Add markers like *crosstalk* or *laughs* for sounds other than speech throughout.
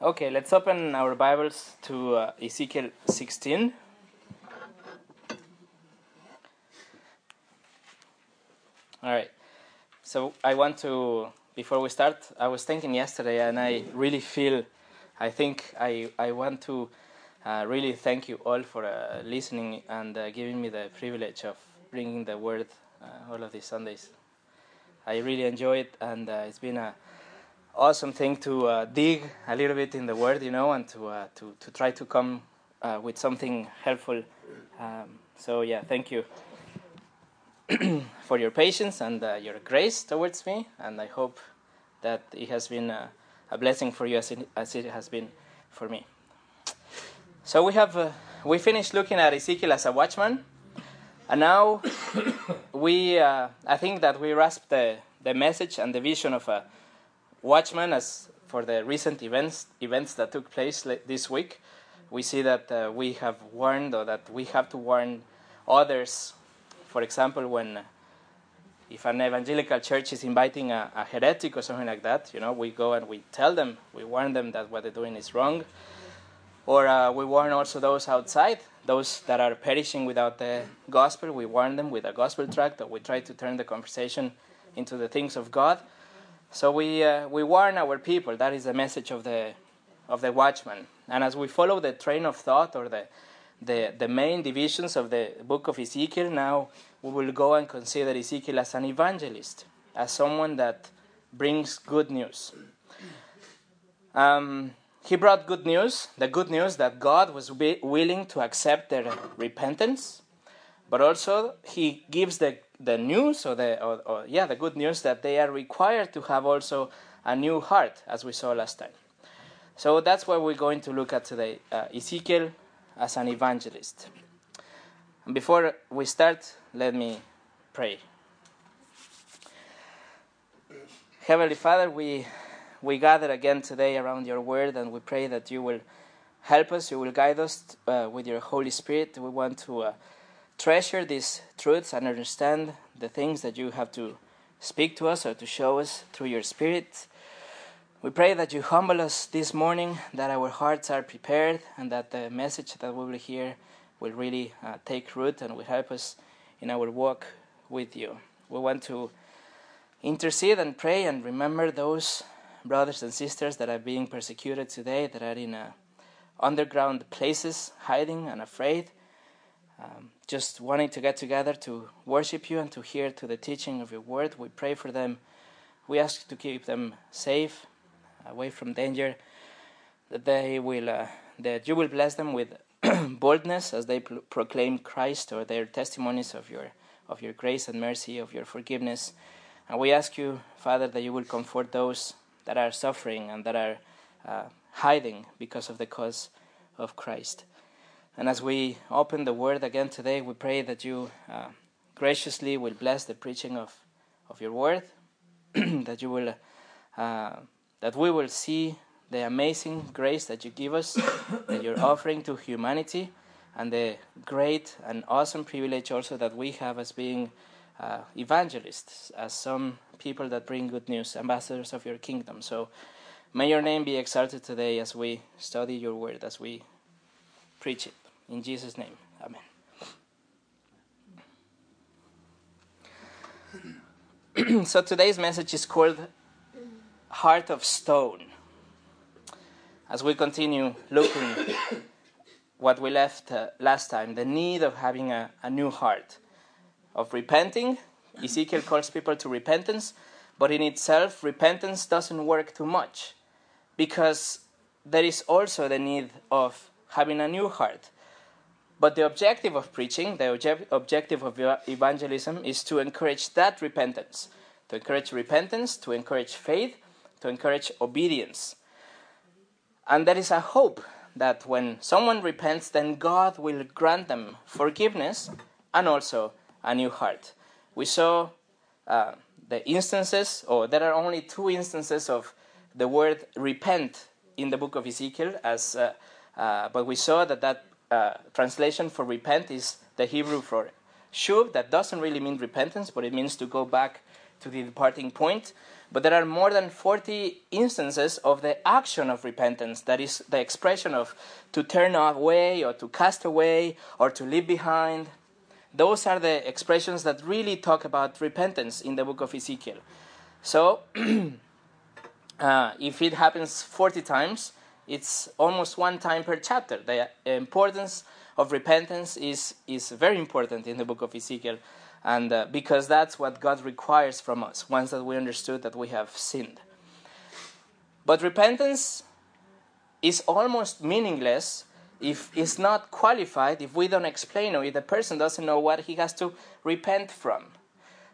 Okay, let's open our Bibles to uh, Ezekiel 16. All right. So I want to, before we start, I was thinking yesterday, and I really feel, I think I, I want to uh, really thank you all for uh, listening and uh, giving me the privilege of bringing the word uh, all of these Sundays. I really enjoy it, and uh, it's been a awesome thing to uh, dig a little bit in the word, you know, and to uh, to to try to come uh, with something helpful. Um, so yeah, thank you *clears throat* for your patience and uh, your grace towards me, and I hope that it has been a, a blessing for you as it, as it has been for me. So we have uh, we finished looking at Ezekiel as a watchman, and now *coughs* we uh, I think that we grasp the the message and the vision of a watchman as for the recent events events that took place this week. We see that uh, we have warned or that we have to warn others. For example, when if an evangelical church is inviting a, a heretic or something like that, you know, we go and we tell them, we warn them that what they're doing is wrong. Or uh, we warn also those outside, those that are perishing without the gospel. We warn them with a gospel tract, or we try to turn the conversation into the things of God. So we uh, we warn our people. That is the message of the of the watchman. And as we follow the train of thought or the the, the main divisions of the book of Ezekiel, now we will go and consider Ezekiel as an evangelist, as someone that brings good news. Um, he brought good news, the good news that God was willing to accept their repentance, but also he gives the, the news or the or, or, yeah the good news that they are required to have also a new heart, as we saw last time. So that's what we're going to look at today: uh, Ezekiel as an evangelist. And before we start, let me pray. Heavenly Father, we we gather again today around your word and we pray that you will help us, you will guide us uh, with your Holy Spirit. We want to uh, treasure these truths and understand the things that you have to speak to us or to show us through your Spirit. We pray that you humble us this morning, that our hearts are prepared, and that the message that we will hear will really uh, take root and will help us in our walk with you. We want to intercede and pray and remember those brothers and sisters that are being persecuted today, that are in uh, underground places, hiding and afraid, um, just wanting to get together to worship you and to hear to the teaching of your word. We pray for them. We ask to keep them safe, away from danger, that they will, uh, that you will bless them with *clears throat* boldness as they pro- proclaim Christ or their testimonies of your of your grace and mercy, of your forgiveness. And we ask you, Father, that you will comfort those that are suffering and that are uh, hiding because of the cause of Christ. And as we open the Word again today, we pray that you uh, graciously will bless the preaching of, of your Word, *clears throat* that you will, uh, that we will see the amazing grace that you give us, *coughs* that you're offering to humanity, and the great and awesome privilege also that we have as being uh, evangelists, as some people that bring good news, ambassadors of your kingdom. So may your name be exalted today as we study your word, as we preach it. In Jesus' name, amen. *clears throat* so today's message is called Heart of Stone. As we continue looking *coughs* what we left uh, last time, the need of having a, a new heart of repenting. Ezekiel calls people to repentance, but in itself, repentance doesn't work too much because there is also the need of having a new heart. But the objective of preaching, the obje- objective of evangelism, is to encourage that repentance, to encourage repentance, to encourage faith, to encourage obedience. And there is a hope that when someone repents, then God will grant them forgiveness and also a new heart. We saw uh, the instances, or there are only two instances of the word repent in the book of Ezekiel, as, uh, uh, but we saw that that uh, translation for repent is the Hebrew for shuv, that doesn't really mean repentance, but it means to go back to the departing point. But there are more than 40 instances of the action of repentance, that is, the expression of to turn away or to cast away or to leave behind. Those are the expressions that really talk about repentance in the book of Ezekiel. So, *clears throat* uh, if it happens 40 times, it's almost one time per chapter. The importance of repentance is, is very important in the book of Ezekiel and uh, because that's what God requires from us once that we understood that we have sinned. But repentance is almost meaningless if it's not qualified, if we don't explain or if the person doesn't know what he has to repent from.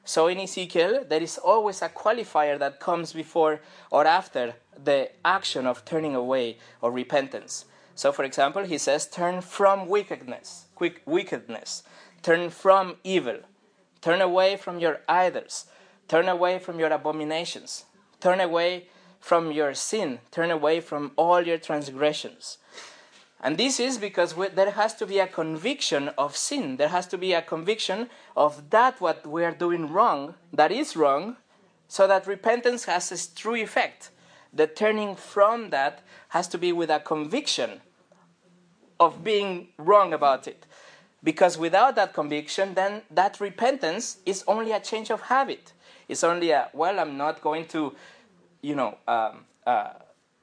So in Ezekiel, there is always a qualifier that comes before or after the action of turning away or repentance. So, for example, he says, "Turn from wickedness, quick wickedness, turn from evil." Turn away from your idols. Turn away from your abominations. Turn away from your sin. Turn away from all your transgressions. And this is because we, there has to be a conviction of sin. There has to be a conviction of that what we are doing wrong, that is wrong, so that repentance has its true effect. The turning from that has to be with a conviction of being wrong about it. Because without that conviction, then that repentance is only a change of habit. It's only a, well, I'm not going to, you know, um, uh,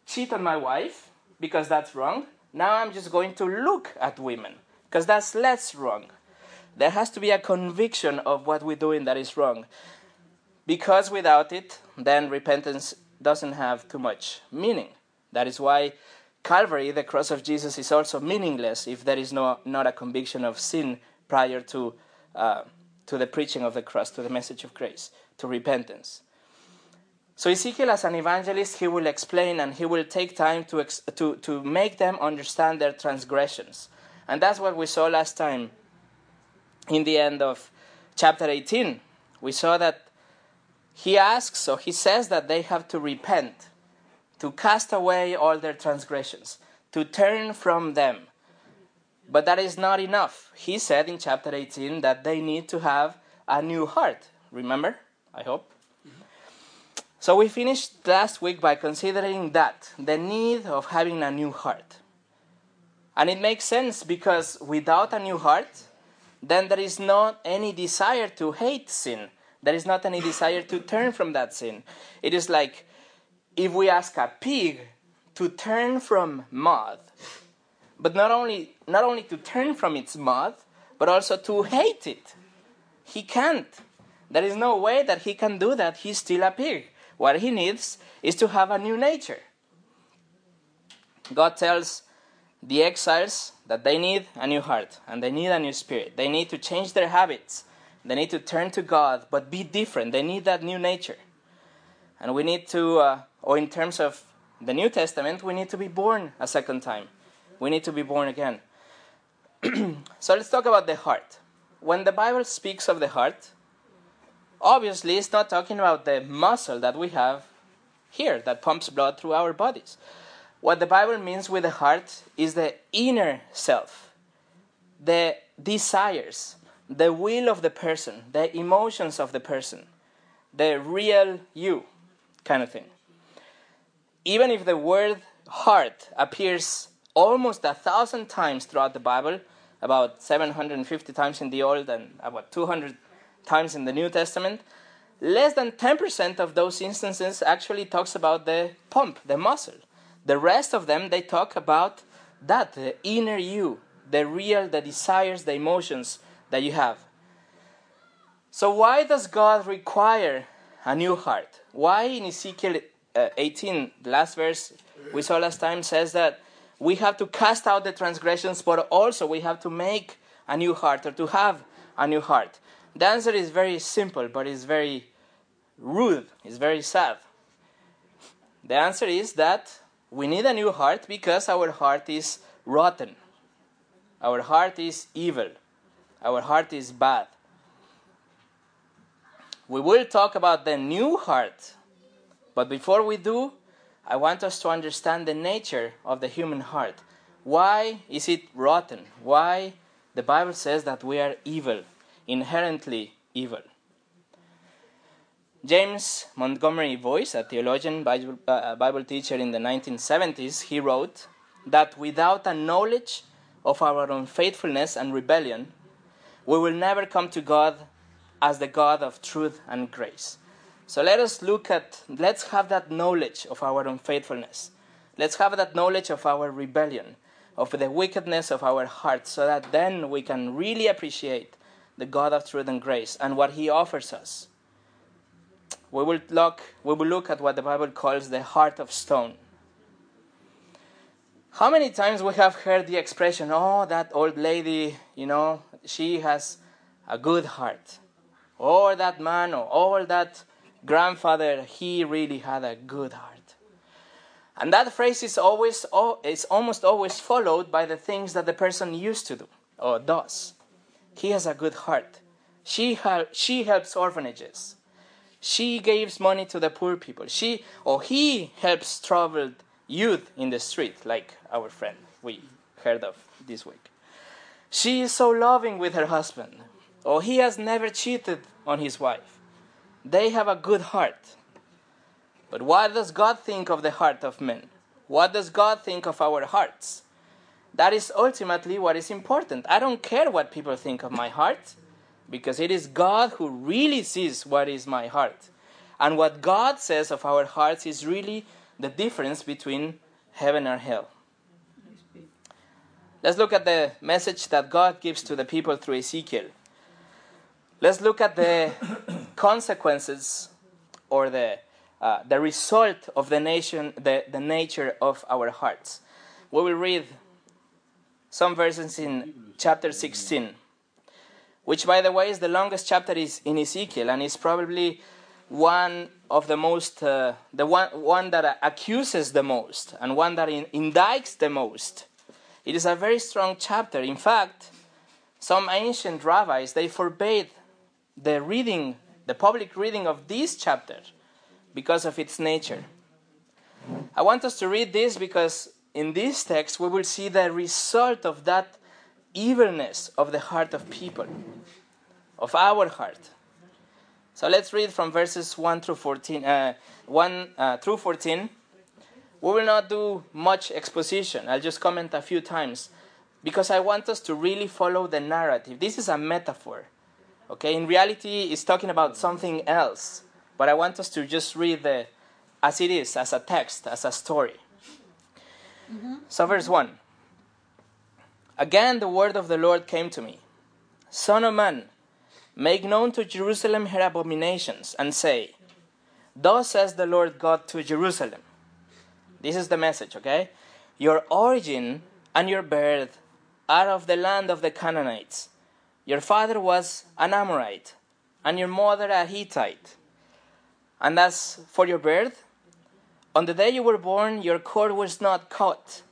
cheat on my wife because that's wrong. Now I'm just going to look at women because that's less wrong. There has to be a conviction of what we're doing that is wrong. Because without it, then repentance doesn't have too much meaning. That is why Calvary, the cross of Jesus, is also meaningless if there is no, not a conviction of sin prior to, uh, to the preaching of the cross, to the message of grace, to repentance. So Ezekiel, as an evangelist, he will explain and he will take time to, ex- to, to make them understand their transgressions. And that's what we saw last time in the end of chapter 18. We saw that he asks, or he says that they have to repent to cast away all their transgressions, to turn from them. But that is not enough. He said in chapter 18 that they need to have a new heart. Remember? I hope. So we finished last week by considering that the need of having a new heart. And it makes sense because without a new heart, then there is not any desire to hate sin. There is not any desire to turn from that sin. It is like if we ask a pig to turn from mud, but not only, not only to turn from its mud, but also to hate it, he can't. There is no way that he can do that. He's still a pig. What he needs is to have a new nature. God tells the exiles that they need a new heart and they need a new spirit. They need to change their habits. They need to turn to God, but be different. They need that new nature. And we need to uh, or in terms of the New Testament, we need to be born a second time. We need to be born again. *clears throat* so let's talk about the heart. When the Bible speaks of the heart, obviously it's not talking about the muscle that we have here that pumps blood through our bodies. What the Bible means with the heart is the inner self, the desires, the will of the person, the emotions of the person, the real you kind of thing even if the word heart appears almost a thousand times throughout the Bible, about 750 times in the Old and about 200 times in the New Testament, less than 10% of those instances actually talks about the pump, the muscle. The rest of them, they talk about that, the inner you, the real, the desires, the emotions that you have. So, why does God require a new heart? Why in Ezekiel uh, 18, the last verse we saw last time, says that we have to cast out the transgressions, but also we have to make a new heart or to have a new heart. The answer is very simple, but it's very rude, it's very sad. The answer is that we need a new heart because our heart is rotten. Our heart is evil. Our heart is bad. We will talk about the new heart but before we do, I want us to understand the nature of the human heart. Why is it rotten? Why the Bible says that we are evil, inherently evil? James Montgomery Boice, a theologian, Bible, uh, Bible teacher in the 1970s, he wrote that without a knowledge of our unfaithfulness and rebellion, we will never come to God as the God of truth and grace. So let us look at, let's have that knowledge of our unfaithfulness. Let's have that knowledge of our rebellion, of the wickedness of our hearts, so that then we can really appreciate the God of truth and grace and what He offers us. We will look, we will look at what the Bible calls the heart of stone. How many times we have heard the expression, oh, that old lady, you know, she has a good heart. Or that man, or, that grandfather, he really had a good heart. And that phrase is always, is almost always followed by the things that the person used to do or does. He has a good heart. She, ha- she helps orphanages. She gives money to the poor people. She or he helps troubled youth in the street, like our friend we heard of this week. She is so loving with her husband, or he has never cheated on his wife. They have a good heart. But what does God think of the heart of men? What does God think of our hearts? That is ultimately what is important. I don't care what people think of my heart because it is God who really sees what is my heart. And what God says of our hearts is really the difference between heaven and hell. Let's look at the message that God gives to the people through Ezekiel. Let's look at the *coughs* consequences or the, uh, the result of the, nation, the, the nature of our hearts. We will read some verses in chapter 16 which, by the way, is the longest chapter is in Ezekiel and is probably one of the most, uh, the one, one that accuses the most and one that in, indicts the most. It is a very strong chapter. In fact, some ancient rabbis they forbade the reading, the public reading of this chapter because of its nature. I want us to read this because in this text we will see the result of that evilness of the heart of people, of our heart. So let's read from verses 1 through 14, uh, 1 uh, through 14. We will not do much exposition. I'll just comment a few times because I want us to really follow the narrative. This is a metaphor. Okay, in reality, it's talking about something else, but I want us to just read the as it is, as a text, as a story. Mm-hmm. So, verse 1 Again, the word of the Lord came to me Son of man, make known to Jerusalem her abominations, and say, Thus says the Lord God to Jerusalem. This is the message, okay? Your origin and your birth are of the land of the Canaanites. Your father was an Amorite, and your mother a Hittite. And as for your birth, on the day you were born, your cord was not cut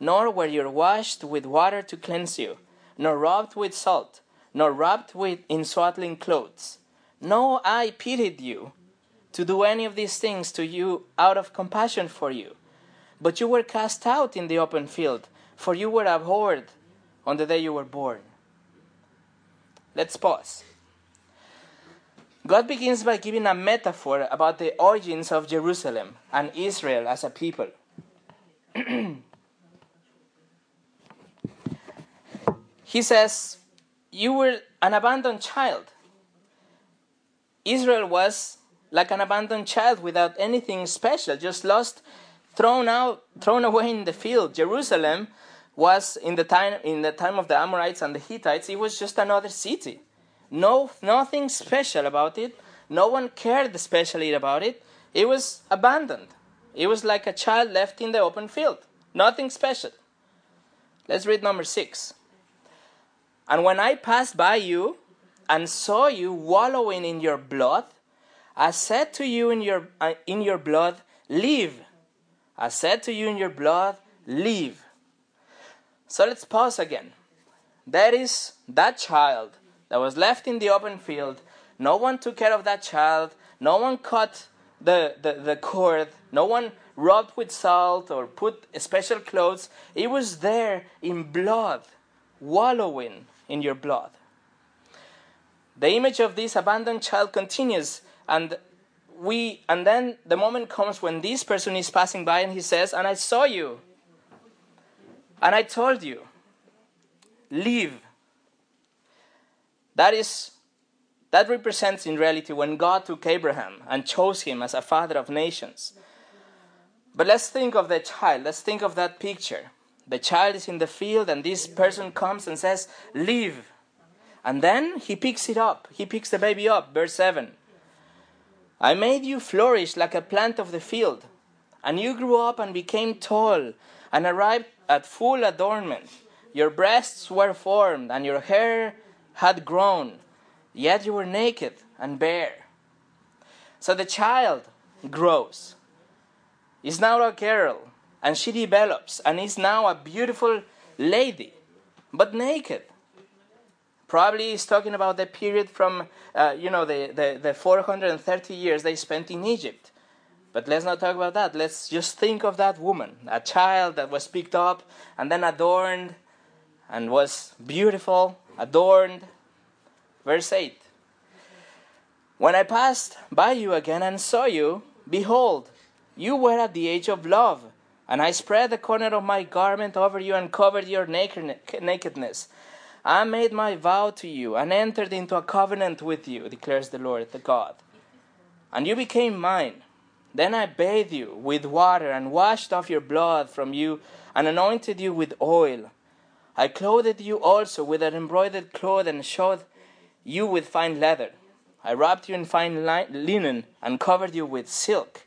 nor were you washed with water to cleanse you, nor rubbed with salt, nor wrapped with in swaddling clothes. No, I pitied you to do any of these things to you out of compassion for you. But you were cast out in the open field, for you were abhorred on the day you were born. Let's pause. God begins by giving a metaphor about the origins of Jerusalem and Israel as a people. *clears throat* He says, You were an abandoned child. Israel was like an abandoned child without anything special, just lost, thrown out, thrown away in the field. Jerusalem was in the time in the time of the Amorites and the Hittites, it was just another city. No nothing special about it. No one cared especially about it. It was abandoned. It was like a child left in the open field. Nothing special. Let's read number six. And when I passed by you and saw you wallowing in your blood, I said to you in your, uh, in your blood, Leave. I said to you in your blood, Leave. So let's pause again. That is that child that was left in the open field. No one took care of that child. No one cut the, the, the cord. No one rubbed with salt or put special clothes. It was there in blood, wallowing in your blood. The image of this abandoned child continues, and we and then the moment comes when this person is passing by and he says, "And I saw you. And I told you, leave." That is that represents in reality when God took Abraham and chose him as a father of nations. But let's think of the child. Let's think of that picture. The child is in the field, and this person comes and says, Leave. And then he picks it up. He picks the baby up. Verse 7. I made you flourish like a plant of the field, and you grew up and became tall and arrived at full adornment. Your breasts were formed, and your hair had grown, yet you were naked and bare. So the child grows, is now a girl, and she develops and is now a beautiful lady, but naked. Probably he's talking about the period from, uh, you know, the, the, the 430 years they spent in Egypt. But let's not talk about that. Let's just think of that woman, a child that was picked up and then adorned and was beautiful, adorned. Verse 8 When I passed by you again and saw you, behold, you were at the age of love, and I spread the corner of my garment over you and covered your nakedness. I made my vow to you and entered into a covenant with you, declares the Lord, the God. And you became mine. Then I bathed you with water and washed off your blood from you and anointed you with oil. I clothed you also with an embroidered cloth and shod you with fine leather. I wrapped you in fine linen and covered you with silk.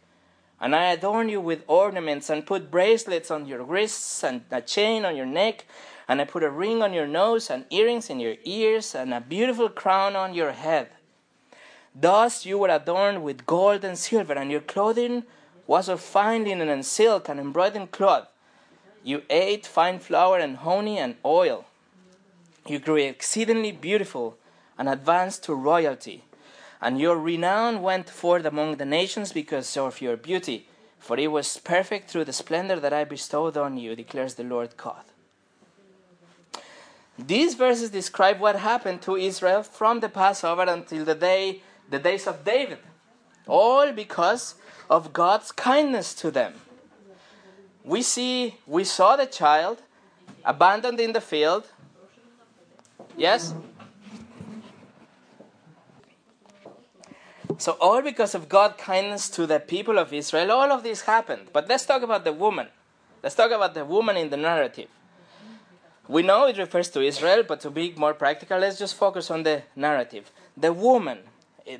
And I adorned you with ornaments and put bracelets on your wrists and a chain on your neck and I put a ring on your nose, and earrings in your ears, and a beautiful crown on your head. Thus you were adorned with gold and silver, and your clothing was of fine linen and silk and embroidered cloth. You ate fine flour and honey and oil. You grew exceedingly beautiful and advanced to royalty. And your renown went forth among the nations because of your beauty, for it was perfect through the splendor that I bestowed on you, declares the Lord God. These verses describe what happened to Israel from the Passover until the day the days of David. All because of God's kindness to them. We see we saw the child abandoned in the field. Yes? So all because of God's kindness to the people of Israel, all of this happened. But let's talk about the woman. Let's talk about the woman in the narrative. We know it refers to Israel, but to be more practical, let's just focus on the narrative. The woman,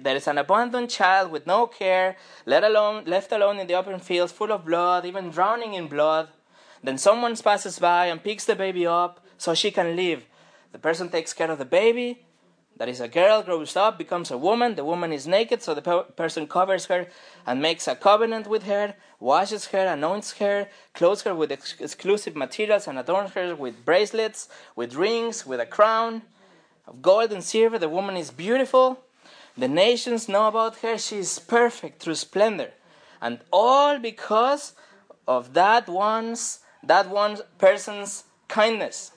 there is an abandoned child with no care, let alone, left alone in the open fields, full of blood, even drowning in blood. Then someone passes by and picks the baby up so she can live. The person takes care of the baby, that is, a girl grows up, becomes a woman. The woman is naked, so the pe- person covers her and makes a covenant with her, washes her, anoints her, clothes her with ex- exclusive materials, and adorns her with bracelets, with rings, with a crown of gold and silver. The woman is beautiful. The nations know about her. She is perfect through splendor. And all because of that one's that one person's kindness.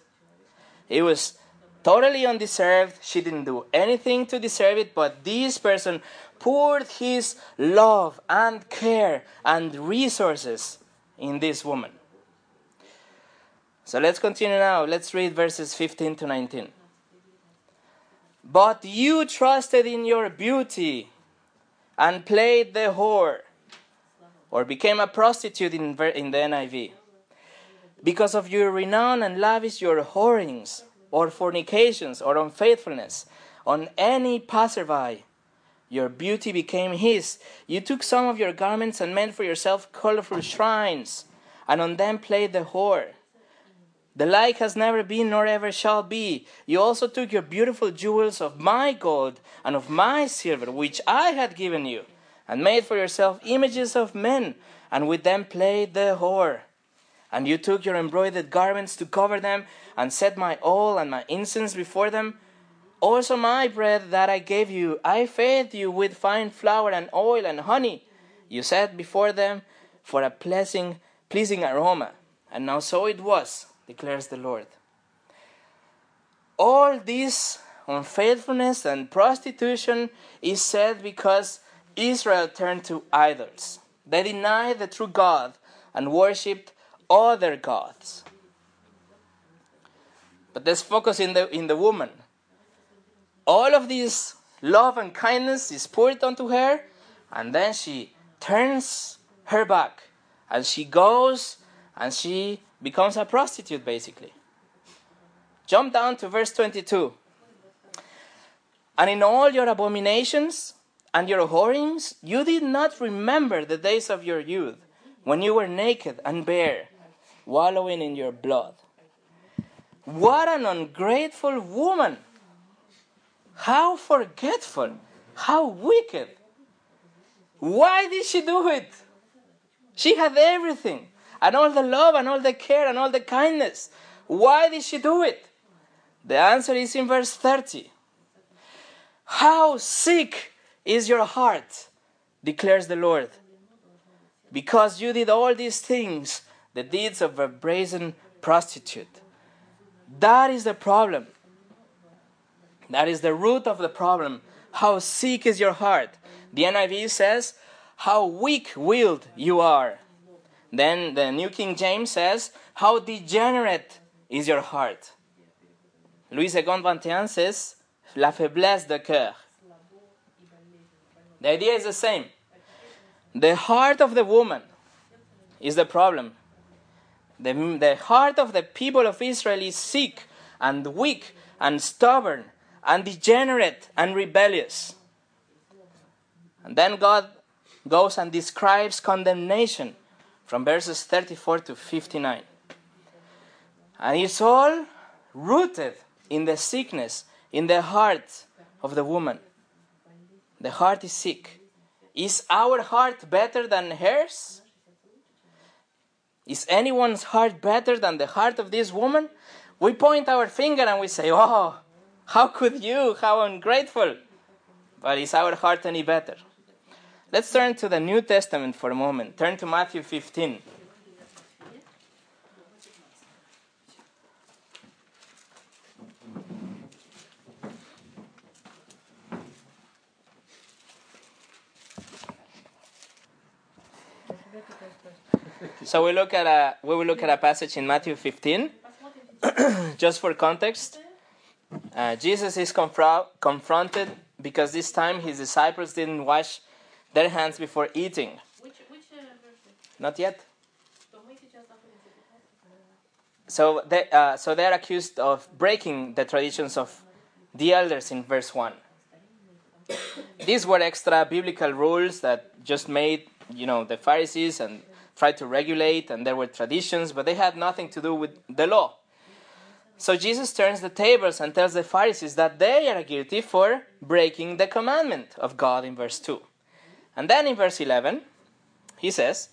It was totally undeserved. She didn't do anything to deserve it, but this person poured his love and care and resources in this woman. So let's continue now. Let's read verses 15 to 19. But you trusted in your beauty and played the whore, or became a prostitute in, in the NIV. Because of your renown and lavish your whorings or fornications or unfaithfulness on any passerby. Your beauty became his. You took some of your garments and made for yourself colorful shrines, and on them played the whore. The like has never been nor ever shall be. You also took your beautiful jewels of my gold and of my silver, which I had given you, and made for yourself images of men, and with them played the whore. And you took your embroidered garments to cover them, and set my oil and my incense before them. Also, my bread that I gave you, I fed you with fine flour and oil and honey. You set before them for a pleasing, pleasing aroma. And now so it was, declares the Lord. All this unfaithfulness and prostitution is said because Israel turned to idols. They denied the true God and worshipped other gods. But let's focus in the, in the woman. All of this love and kindness is poured onto her, and then she turns her back and she goes and she becomes a prostitute basically. Jump down to verse 22. And in all your abominations and your whorings, you did not remember the days of your youth, when you were naked and bare, wallowing in your blood. What an ungrateful woman! How forgetful! How wicked! Why did she do it? She had everything, and all the love, and all the care, and all the kindness. Why did she do it? The answer is in verse 30. How sick is your heart, declares the Lord, because you did all these things, the deeds of a brazen prostitute. That is the problem. That is the root of the problem. How sick is your heart? The NIV says, How weak willed you are. Then the New King James says, How degenerate is your heart. Louis Segond 21 says, La faiblesse de cœur. The idea is the same. The heart of the woman is the problem. The, the heart of the people of Israel is sick and weak and stubborn and degenerate and rebellious. And then God goes and describes condemnation from verses 34 to 59. And it's all rooted in the sickness, in the heart of the woman. The heart is sick. Is our heart better than hers? Is anyone's heart better than the heart of this woman? We point our finger and we say, Oh, how could you? How ungrateful. But is our heart any better? Let's turn to the New Testament for a moment. Turn to Matthew 15. So we look at a we will look at a passage in Matthew 15, *clears throat* just for context. Uh, Jesus is confro- confronted because this time his disciples didn't wash their hands before eating. Which, which uh, verse? Not yet. Don't wait till just after the So they uh, so they are accused of breaking the traditions of the elders in verse one. These were extra biblical rules that just made you know the Pharisees and tried to regulate, and there were traditions, but they had nothing to do with the law. So Jesus turns the tables and tells the Pharisees that they are guilty for breaking the commandment of God in verse 2. And then in verse 11, he says,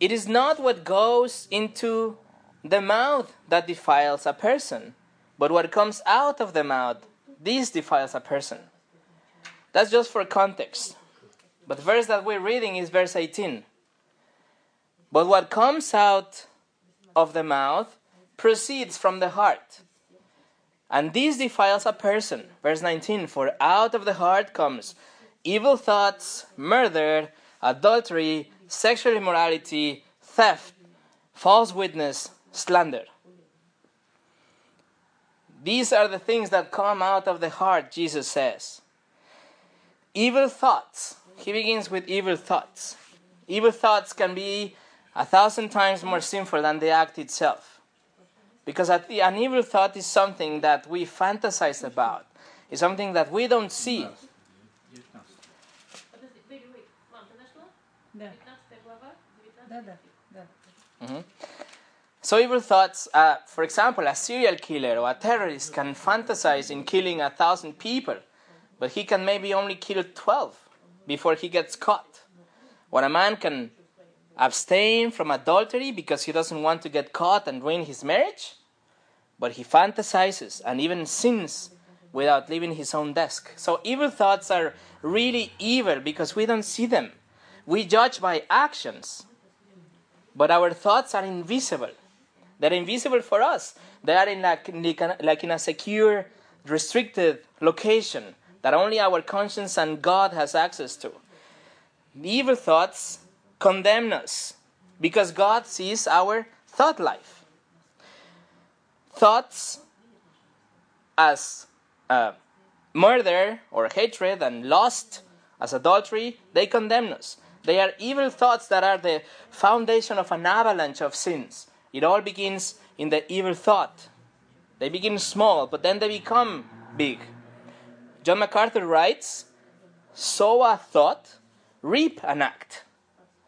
It is not what goes into the mouth that defiles a person, but what comes out of the mouth, this defiles a person. That's just for context. But the verse that we're reading is verse 18. But what comes out of the mouth proceeds from the heart. And this defiles a person. Verse 19 For out of the heart comes evil thoughts, murder, adultery, sexual immorality, theft, false witness, slander. These are the things that come out of the heart, Jesus says. Evil thoughts. He begins with evil thoughts. Evil thoughts can be a thousand times more sinful than the act itself. Because an evil thought is something that we fantasize about, it's something that we don't see. да, да, да. Mhm. So, evil thoughts, uh, for example, a serial killer or a terrorist can fantasize in killing a thousand people, but he can maybe only kill 12 before he gets caught. Or a man can abstain from adultery because he doesn't want to get caught and ruin his marriage, but he fantasizes and even sins without leaving his own desk. So, evil thoughts are really evil because we don't see them. We judge by actions, but our thoughts are invisible. They're invisible for us. They are in like, like in a secure, restricted location that only our conscience and God has access to. The evil thoughts condemn us because God sees our thought life. Thoughts as uh, murder or hatred and lust, as adultery, they condemn us. They are evil thoughts that are the foundation of an avalanche of sins. It all begins in the evil thought. They begin small, but then they become big. John MacArthur writes sow a thought, reap an act.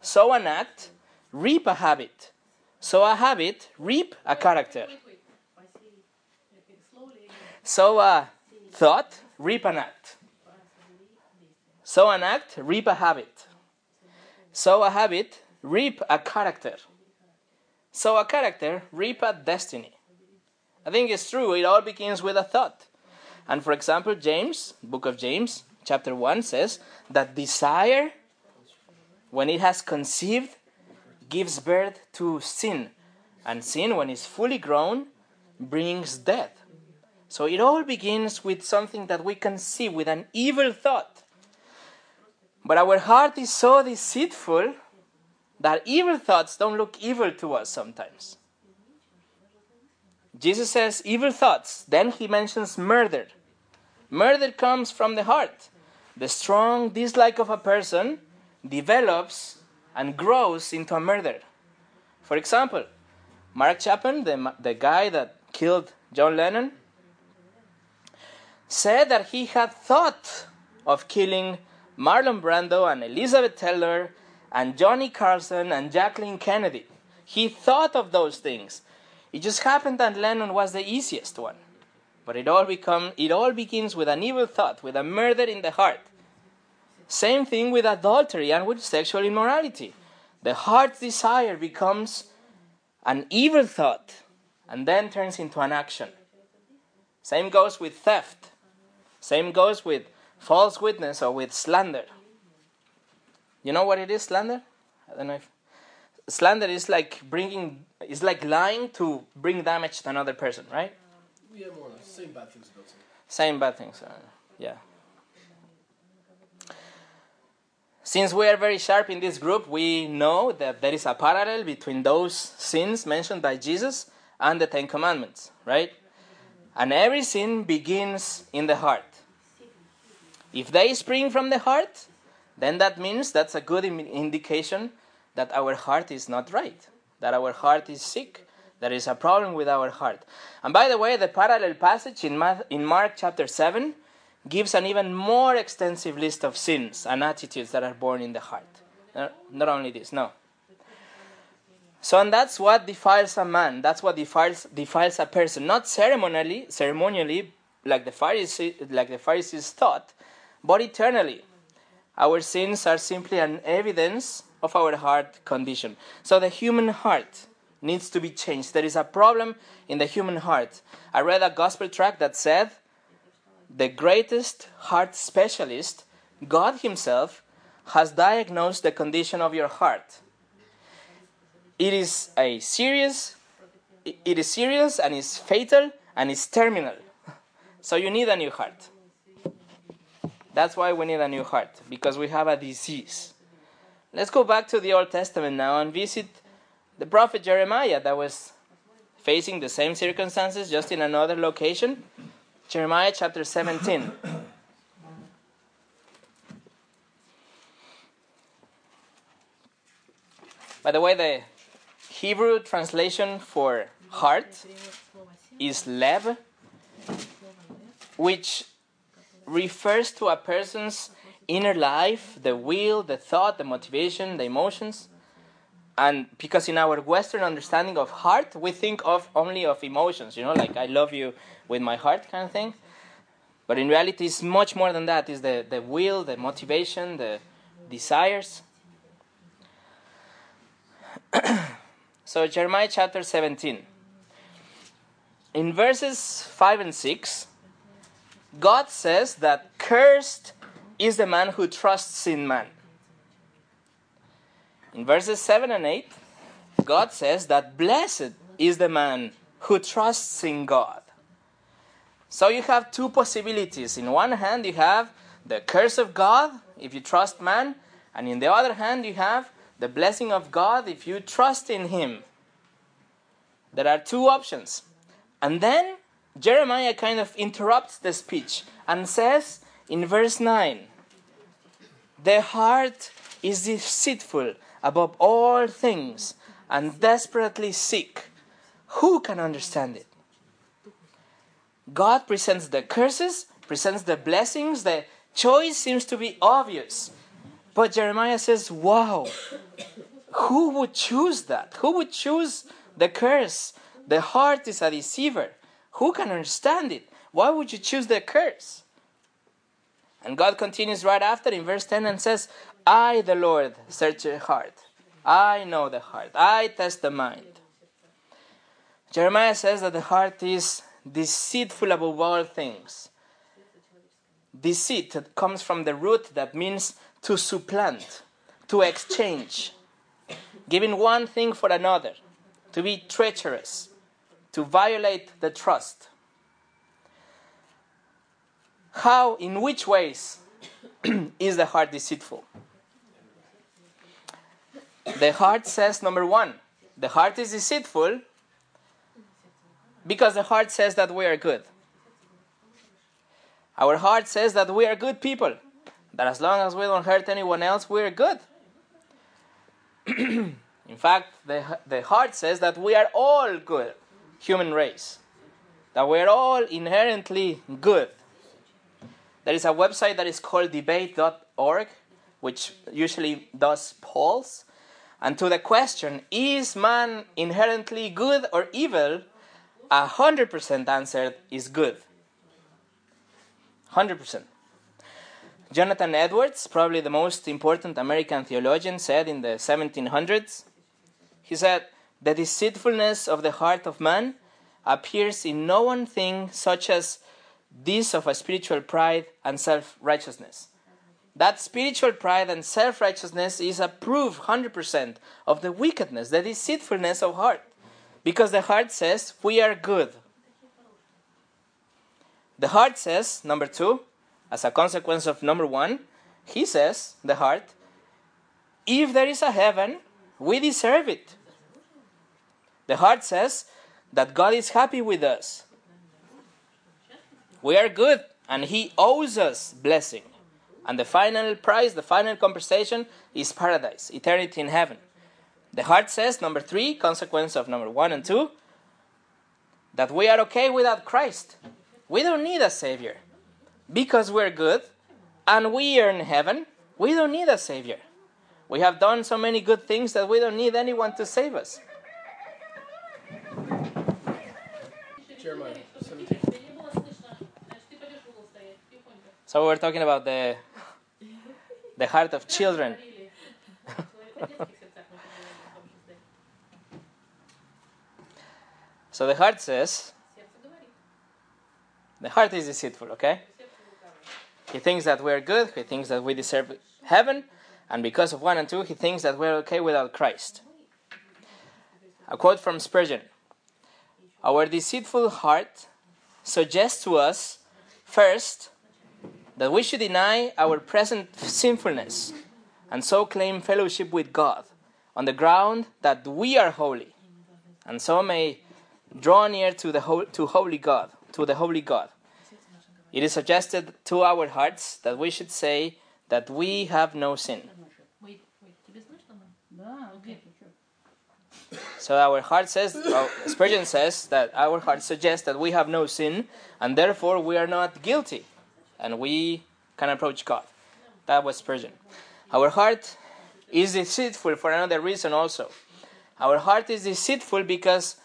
Sow an act, reap a habit. Sow a habit, reap a character. Sow a thought, reap an act. Sow an act, reap a habit. Sow a habit, reap a character. Sow a character, reap a destiny. I think it's true, it all begins with a thought. And for example, James, book of James, chapter 1 says that desire, when it has conceived, gives birth to sin. And sin, when it's fully grown, brings death. So it all begins with something that we can see, with an evil thought. But our heart is so deceitful that evil thoughts don't look evil to us sometimes. Jesus says evil thoughts, then he mentions murder. Murder comes from the heart. The strong dislike of a person develops and grows into a murder. For example, Mark Chapman, the, the guy that killed John Lennon, said that he had thought of killing Marlon Brando and Elizabeth Taylor and Johnny Carson and Jacqueline Kennedy. He thought of those things. It just happened that Lennon was the easiest one. But it all become it all begins with an evil thought, with a murder in the heart. Same thing with adultery and with sexual immorality. The heart's desire becomes an evil thought and then turns into an action. Same goes with theft. Same goes with false witness or with slander. You know what it is, slander? I don't know if slander is like bringing is like lying to bring damage to another person, right? Yeah, more or less. Same bad things about. Same bad things. Uh, yeah. Since we are very sharp in this group, we know that there is a parallel between those sins mentioned by Jesus and the Ten Commandments, right? And every sin begins in the heart. If they spring from the heart, then that means that's a good indication that our heart is not right, that our heart is sick, there is a problem with our heart. And by the way, the parallel passage in, Math- in Mark chapter 7 gives an even more extensive list of sins and attitudes that are born in the heart. Not only this, no. So, and that's what defiles a man. That's what defiles defiles a person. Not ceremonially, ceremonially, like the Pharisees, like the Pharisees thought, but eternally. Our sins are simply an evidence of our heart condition. So, the human heart needs to be changed. There is a problem in the human heart. I read a gospel tract that said, "The greatest heart specialist, God Himself, has diagnosed the condition of your heart." it is a serious it is serious and is fatal and is terminal *laughs* so you need a new heart that's why we need a new heart because we have a disease. Let's go back to the old testament now and visit the prophet jeremiah that was facing the same circumstances just in another location. Jeremiah chapter 17 by the way the Hebrew translation for heart is lev, which refers to a person's inner life, the will, the thought, the motivation, the emotions. And because in our Western understanding of heart, we think of only of emotions, you know, like I love you with my heart kind of thing. But in reality, it's much more than that. It's the, the will, the motivation, the desires. *clears throat* So, Jeremiah chapter 17. In verses 5 and 6, God says that cursed is the man who trusts in man. In verses 7 and 8, God says that blessed is the man who trusts in God. So you have two possibilities. In one hand, you have the curse of God if you trust man, And in the other hand, you have the blessing of God if you trust in Him. There are two options. And then Jeremiah kind of interrupts the speech and says in verse 9 The heart is deceitful above all things and desperately sick. Who can understand it? God presents the curses, presents the blessings, the choice seems to be obvious. But Jeremiah says, Wow, who would choose that? Who would choose the curse? The heart is a deceiver. Who can understand it? Why would you choose the curse? And God continues right after in verse 10 and says, I, the Lord, search the heart. I know the heart. I test the mind. Jeremiah says that the heart is deceitful above all things. Deceit comes from the root that means to supplant, to exchange, giving one thing for another, to be treacherous, to violate the trust. How, in which ways *clears throat* is the heart deceitful? The heart says, number one, the heart is deceitful because the heart says that we are good. Our heart says that we are good people, that as long as we don't hurt anyone else, we are good. *clears throat* In fact, the, the heart says that we are all good, human race, that we are all inherently good. There is a website that is called debate.org, which usually does polls. And to the question, is man inherently good or evil? A hundred percent answered is good. Hundred percent. Jonathan Edwards, probably the most important American theologian, said in the 1700s, he said, The deceitfulness of the heart of man appears in no one thing such as this of a spiritual pride and self righteousness. That spiritual pride and self righteousness is a proof, 100%, of the wickedness, the deceitfulness of heart. Because the heart says, We are good. The heart says, number two, as a consequence of number one, he says, the heart, if there is a heaven, we deserve it. The heart says that God is happy with us. We are good, and He owes us blessing. And the final prize, the final compensation is paradise, eternity in heaven. The heart says, number three, consequence of number one and two, that we are okay without Christ. We don't need a Savior. Because we're good and we earn heaven, we don't need a Savior. We have done so many good things that we don't need anyone to save us. So we're talking about the the heart of children. so the heart says the heart is deceitful, okay? He thinks that we're good, he thinks that we deserve heaven, and because of one and two, he thinks that we're okay without Christ. A quote from Spurgeon our deceitful heart suggests to us, first, that we should deny our present sinfulness and so claim fellowship with God on the ground that we are holy, and so may draw near to the ho- to holy God, to the holy God. It is suggested to our hearts that we should say that we have no sin. So our heart says, well, Spurgeon says that our heart suggests that we have no sin, and therefore we are not guilty, and we can approach God. That was Spurgeon. Our heart is deceitful for another reason also. Our heart is deceitful because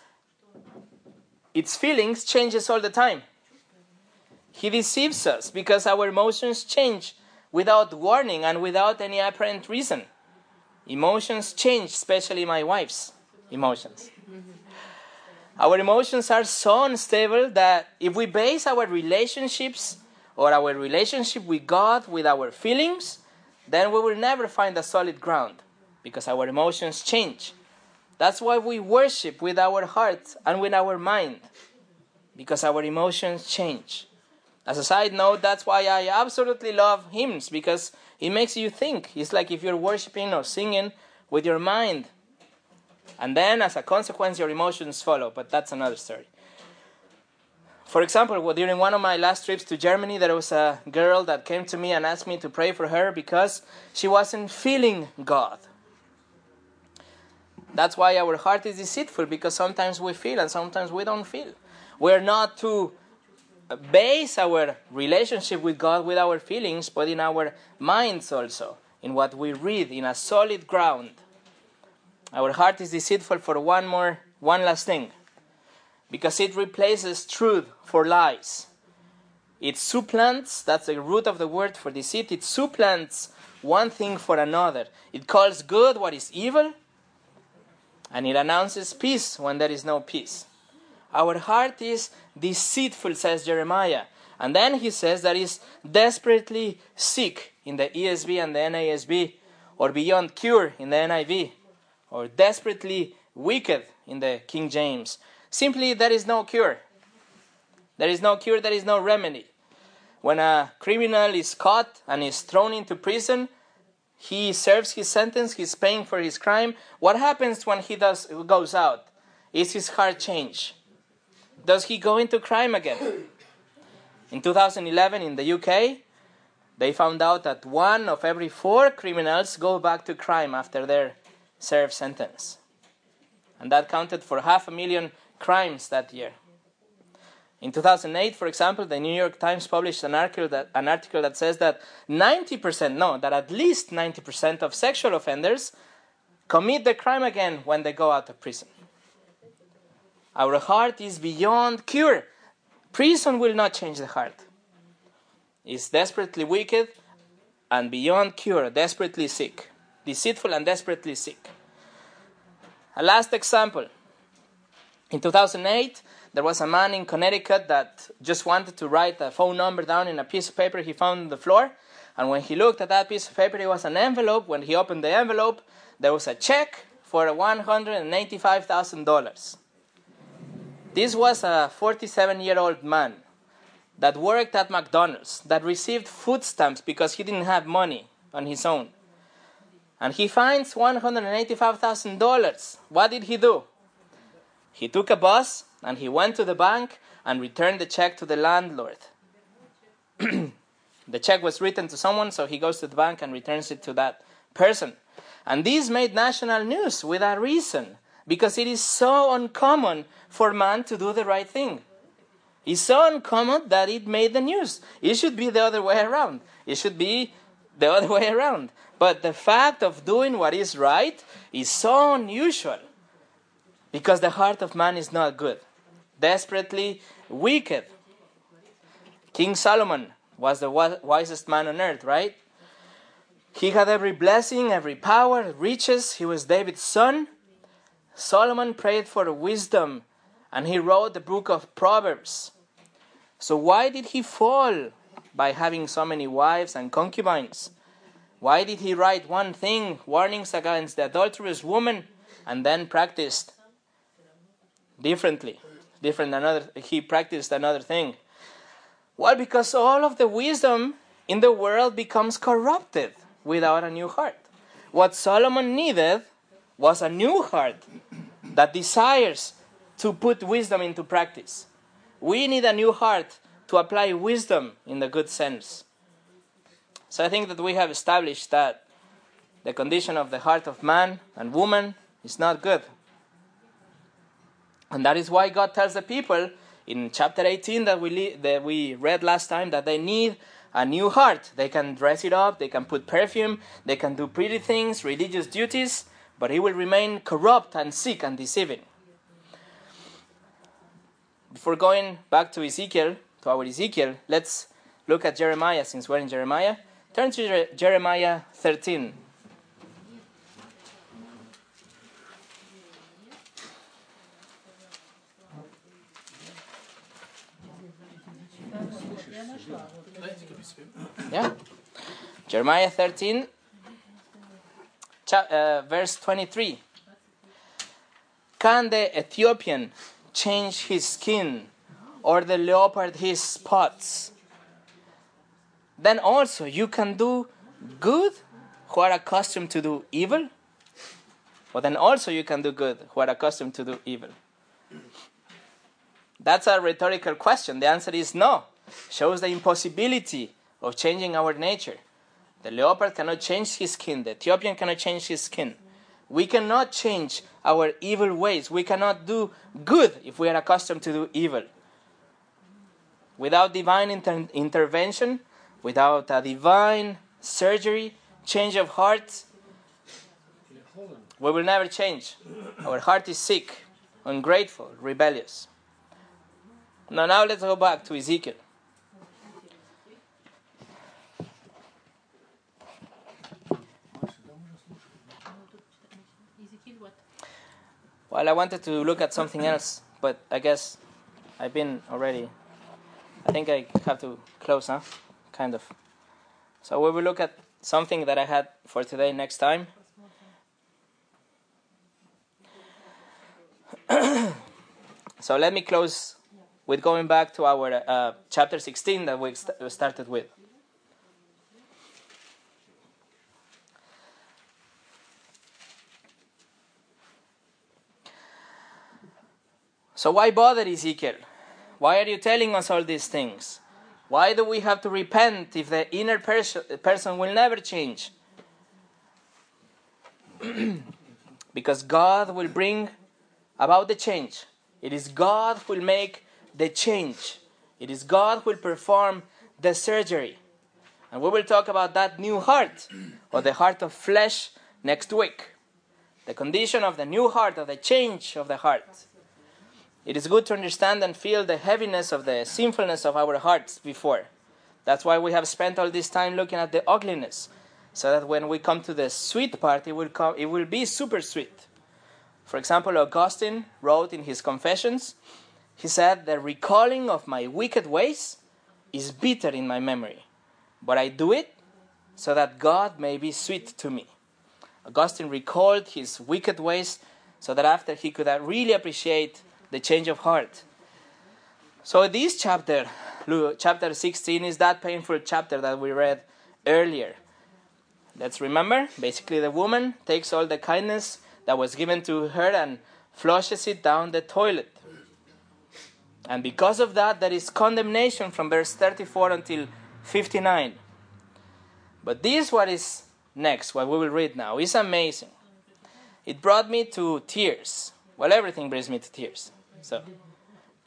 its feelings changes all the time. He deceives us because our emotions change without warning and without any apparent reason. Emotions change, especially my wife's emotions. Our emotions are so unstable that if we base our relationships or our relationship with God with our feelings, then we will never find a solid ground because our emotions change. That's why we worship with our heart and with our mind because our emotions change. As a side note, that's why I absolutely love hymns because it makes you think. It's like if you're worshiping or singing with your mind. And then, as a consequence, your emotions follow, but that's another story. For example, well, during one of my last trips to Germany, there was a girl that came to me and asked me to pray for her because she wasn't feeling God. That's why our heart is deceitful because sometimes we feel and sometimes we don't feel. We're not to base our relationship with God with our feelings, but in our minds also, in what we read, in a solid ground. Our heart is deceitful for one more, one last thing, because it replaces truth for lies. It supplants, that's the root of the word for deceit, it supplants one thing for another. It calls good what is evil, and it announces peace when there is no peace. Our heart is deceitful, says Jeremiah. And then he says that is desperately sick in the ESV and the NASB, or beyond cure in the NIV, or desperately wicked in the King James. Simply, there is no cure. There is no cure, there is no remedy. When a criminal is caught and is thrown into prison, he serves his sentence, he's paying for his crime. What happens when he does, goes out? Is his heart changed? Does he go into crime again? In 2011 in the UK, they found out that one of every four criminals go back to crime after their served sentence. And that counted for half a million crimes that year. In 2008, for example, the New York Times published an article that, an article that says that 90%, no, that at least 90% of sexual offenders commit the crime again when they go out of prison. Our heart is beyond cure. Prison will not change the heart. It's desperately wicked and beyond cure, desperately sick. Deceitful and desperately sick. A last example. In 2008, there was a man in Connecticut that just wanted to write a phone number down in a piece of paper he found on the floor. And when he looked at that piece of paper, it was an envelope. When he opened the envelope, there was a check for $185,000. This was a 47 year old man that worked at McDonald's, that received food stamps because he didn't have money on his own. And he finds $185,000. What did he do? He took a bus and he went to the bank and returned the check to the landlord. *clears throat* the check was written to someone, so he goes to the bank and returns it to that person. And this made national news with a reason because it is so uncommon for man to do the right thing. It's so uncommon that it made the news. It should be the other way around. It should be the other *laughs* way around. But the fact of doing what is right is so unusual because the heart of man is not good, desperately wicked. King Solomon was the wisest man on earth, right? He had every blessing, every power, riches. He was David's son. Solomon prayed for wisdom and he wrote the book of Proverbs. So, why did he fall by having so many wives and concubines? Why did he write one thing, warnings against the adulterous woman, and then practiced differently? Different another he practiced another thing. Well, because all of the wisdom in the world becomes corrupted without a new heart. What Solomon needed was a new heart that desires to put wisdom into practice. We need a new heart to apply wisdom in the good sense. So I think that we have established that the condition of the heart of man and woman is not good. And that is why God tells the people in chapter 18 that we, that we read last time that they need a new heart. They can dress it up, they can put perfume, they can do pretty things, religious duties, but he will remain corrupt and sick and deceiving. Before going back to Ezekiel, to our Ezekiel, let's look at Jeremiah since we're in Jeremiah. Turn to Jer- Jeremiah 13. Yeah. Jeremiah 13, cha- uh, verse 23. Can the Ethiopian change his skin, or the leopard his spots? then also you can do good who are accustomed to do evil? but then also you can do good who are accustomed to do evil? That's a rhetorical question. The answer is no. Shows the impossibility of changing our nature. The leopard cannot change his skin, the Ethiopian cannot change his skin. We cannot change our evil ways. We cannot do good if we are accustomed to do evil. Without divine inter- intervention, without a divine surgery, change of heart, we will never change. Our heart is sick, ungrateful, rebellious. Now, now let's go back to Ezekiel. Ezekiel? Well, I wanted to look at something else, but I guess I've been already. I think I have to close, huh? Kind of. So we will look at something that I had for today next time. *coughs* so let me close with going back to our uh, chapter 16 that we st- started with. So why bother Ezekiel? Why are you telling us all these things? Why do we have to repent if the inner pers- person will never change? *clears throat* because God will bring about the change. It is God who will make the change. It is God who will perform the surgery. And we will talk about that new heart, *clears throat* or the heart of flesh, next week. The condition of the new heart, or the change of the heart. It is good to understand and feel the heaviness of the sinfulness of our hearts before. That's why we have spent all this time looking at the ugliness, so that when we come to the sweet part, it will, come, it will be super sweet. For example, Augustine wrote in his Confessions, he said, The recalling of my wicked ways is bitter in my memory, but I do it so that God may be sweet to me. Augustine recalled his wicked ways so that after he could really appreciate the change of heart. So this chapter, chapter 16, is that painful chapter that we read earlier. Let's remember, basically the woman takes all the kindness that was given to her and flushes it down the toilet. And because of that, there is condemnation from verse 34 until 59. But this, what is next, what we will read now, is amazing. It brought me to tears. Well, everything brings me to tears. So,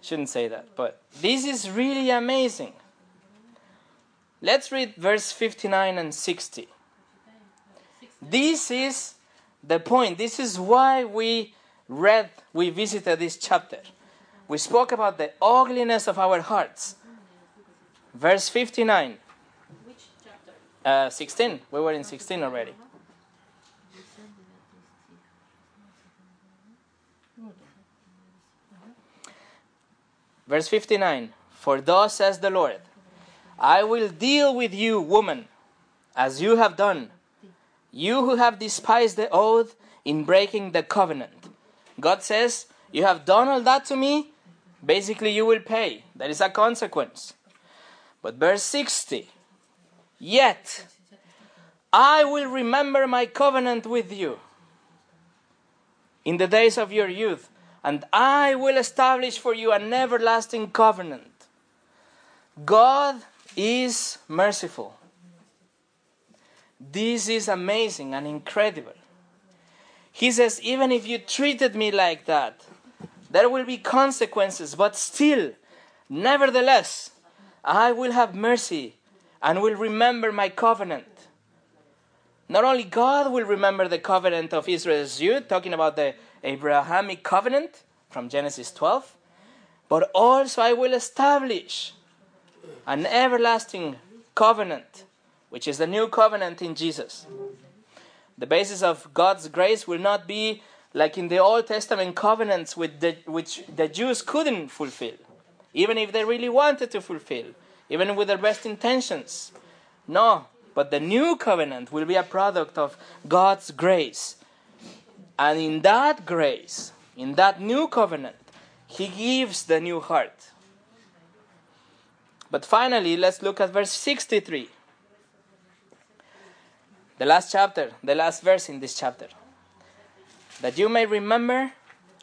shouldn't say that. But this is really amazing. Let's read verse 59 and 60. This is the point. This is why we read, we visited this chapter. We spoke about the ugliness of our hearts. Verse 59. Which chapter? Uh, 16. We were in 16 already. Verse 59 For thus says the Lord, I will deal with you, woman, as you have done, you who have despised the oath in breaking the covenant. God says, You have done all that to me, basically, you will pay. There is a consequence. But verse 60 Yet I will remember my covenant with you in the days of your youth, and I will establish for you an everlasting covenant. God is merciful. This is amazing and incredible. He says, even if you treated me like that, there will be consequences, but still, nevertheless, I will have mercy and will remember my covenant. Not only God will remember the covenant of Israel's youth, talking about the Abrahamic covenant from Genesis 12, but also I will establish an everlasting covenant, which is the new covenant in Jesus. The basis of God's grace will not be like in the Old Testament covenants with the, which the Jews couldn't fulfill, even if they really wanted to fulfill, even with their best intentions. No, but the new covenant will be a product of God's grace. And in that grace, in that new covenant, He gives the new heart. But finally, let's look at verse 63. The last chapter, the last verse in this chapter. That you may remember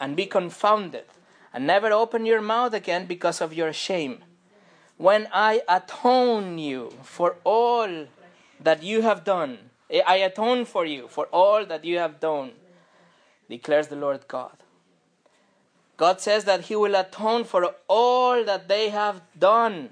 and be confounded, and never open your mouth again because of your shame. When I atone you for all that you have done, I atone for you for all that you have done, declares the Lord God. God says that He will atone for all that they have done.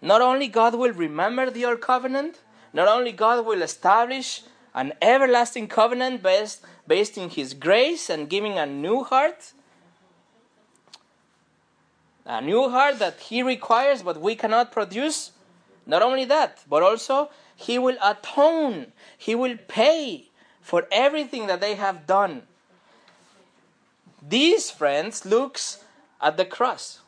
Not only God will remember the old covenant, not only God will establish an everlasting covenant based, based in His grace and giving a new heart, a new heart that He requires but we cannot produce. Not only that, but also He will atone, He will pay for everything that they have done. These friends, looks at the cross.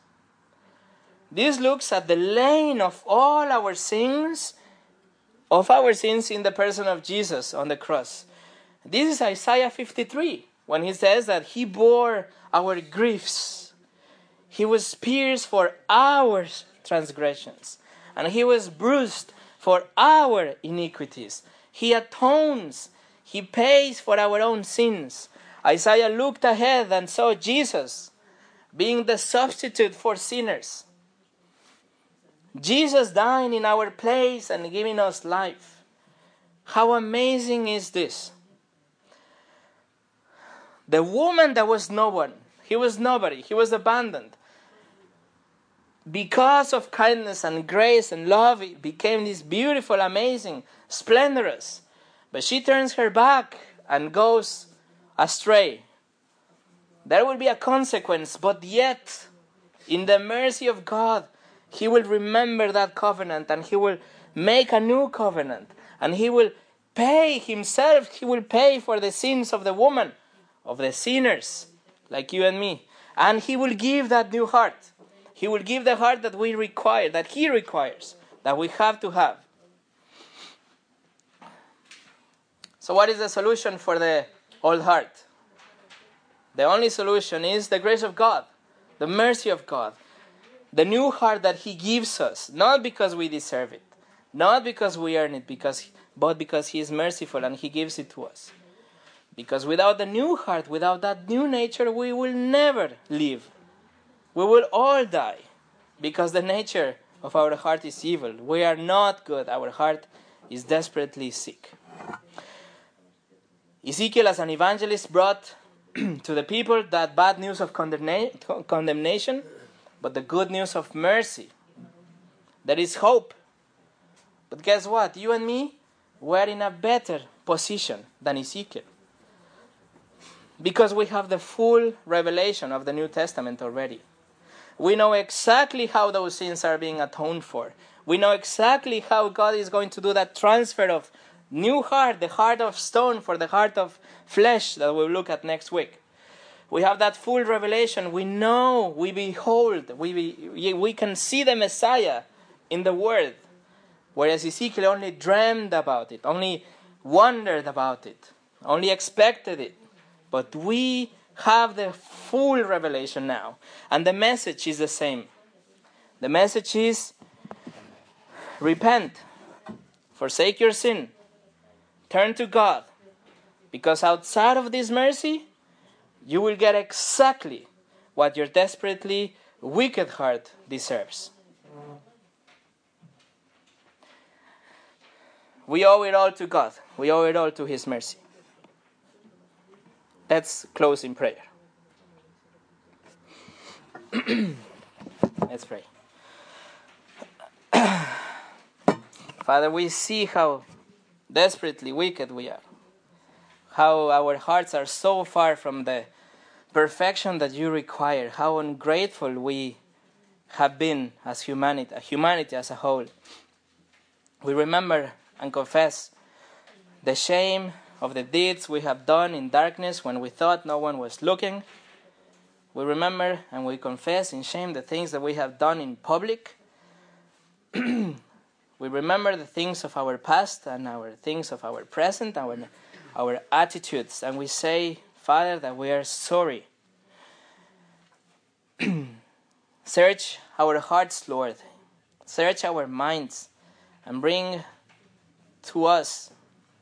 This looks at the laying of all our sins, of our sins in the person of Jesus on the cross. This is Isaiah 53 when he says that he bore our griefs. He was pierced for our transgressions, and he was bruised for our iniquities. He atones, he pays for our own sins. Isaiah looked ahead and saw Jesus being the substitute for sinners. Jesus dying in our place and giving us life. How amazing is this? The woman that was no one, he was nobody, he was abandoned. Because of kindness and grace and love, it became this beautiful, amazing, splendorous. But she turns her back and goes astray. There will be a consequence, but yet, in the mercy of God, He will remember that covenant and He will make a new covenant. And He will pay Himself, He will pay for the sins of the woman, of the sinners, like you and me. And He will give that new heart. He will give the heart that we require, that He requires, that we have to have. So, what is the solution for the old heart? The only solution is the grace of God, the mercy of God, the new heart that He gives us, not because we deserve it, not because we earn it, because, but because He is merciful and He gives it to us. Because without the new heart, without that new nature, we will never live. We will all die because the nature of our heart is evil. We are not good. Our heart is desperately sick. Ezekiel, as an evangelist, brought *clears throat* to the people that bad news of condemna- condemnation, but the good news of mercy. There is hope. But guess what? You and me, we're in a better position than Ezekiel. Because we have the full revelation of the New Testament already. We know exactly how those sins are being atoned for. We know exactly how God is going to do that transfer of new heart, the heart of stone for the heart of flesh that we'll look at next week. We have that full revelation. We know, we behold, we, be, we can see the Messiah in the Word. Whereas Ezekiel only dreamed about it, only wondered about it, only expected it. But we have the full revelation now. And the message is the same. The message is repent, forsake your sin, turn to God. Because outside of this mercy, you will get exactly what your desperately wicked heart deserves. We owe it all to God. We owe it all to His mercy. Let's close in prayer. Let's pray. Father, we see how desperately wicked we are, how our hearts are so far from the perfection that you require, how ungrateful we have been as humanity, humanity as a whole. We remember and confess the shame of the deeds we have done in darkness when we thought no one was looking. We remember and we confess in shame the things that we have done in public. *clears throat* we remember the things of our past and our things of our present, our, our attitudes, and we say, Father, that we are sorry. *clears throat* Search our hearts, Lord. Search our minds and bring to us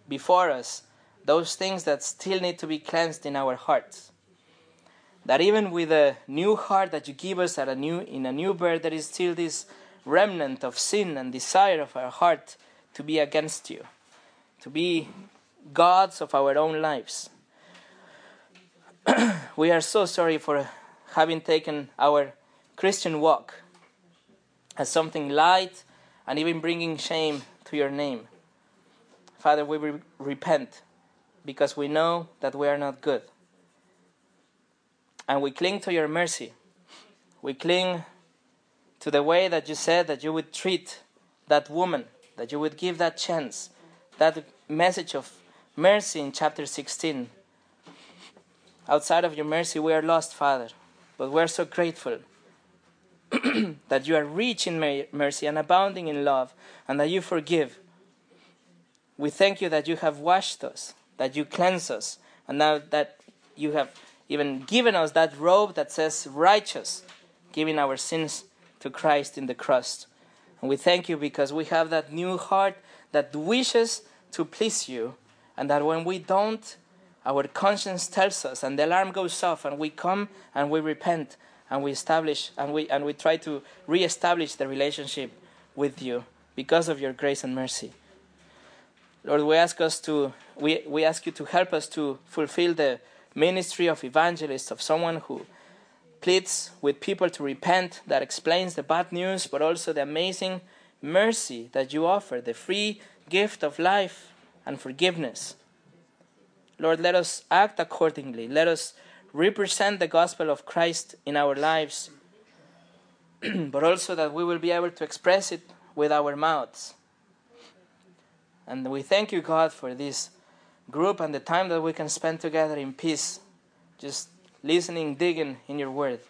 before us those things that still need to be cleansed in our hearts. That even with a new heart that you give us at a new in a new birth, there is still this remnant of sin and desire of our heart to be against you, to be gods of our own lives. *clears throat* we are so sorry for having taken our Christian walk as something light and even bringing shame to your name. Father, we re- repent because we know that we are not good. And we cling to your mercy. We cling to the way that you said that you would treat that woman, that you would give that chance, that message of mercy in chapter 16. Outside of your mercy, we are lost, Father, but we are so grateful *clears throat* that you are rich in mercy and abounding in love, and that you forgive. We thank you that you have washed us, that you cleanse us, and now that you have even given us that robe that says righteous, giving our sins to Christ in the cross. And we thank you because we have that new heart that wishes to please you, and that when we don't, our conscience tells us, and the alarm goes off, and we come and we repent and we establish and we and we try to re-establish the relationship with you because of your grace and mercy. Lord, we ask us to we, we ask you to help us to fulfill the ministry of evangelist, of someone who pleads with people to repent, that explains the bad news, but also the amazing mercy that you offer, the free gift of life and forgiveness. Lord, let us act accordingly. Let us represent the gospel of Christ in our lives, *clears throat* but also that we will be able to express it with our mouths. And we thank you, God, for this group and the time that we can spend together in peace, just listening, digging in your word.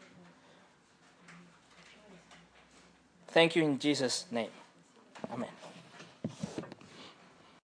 Thank you in Jesus' name.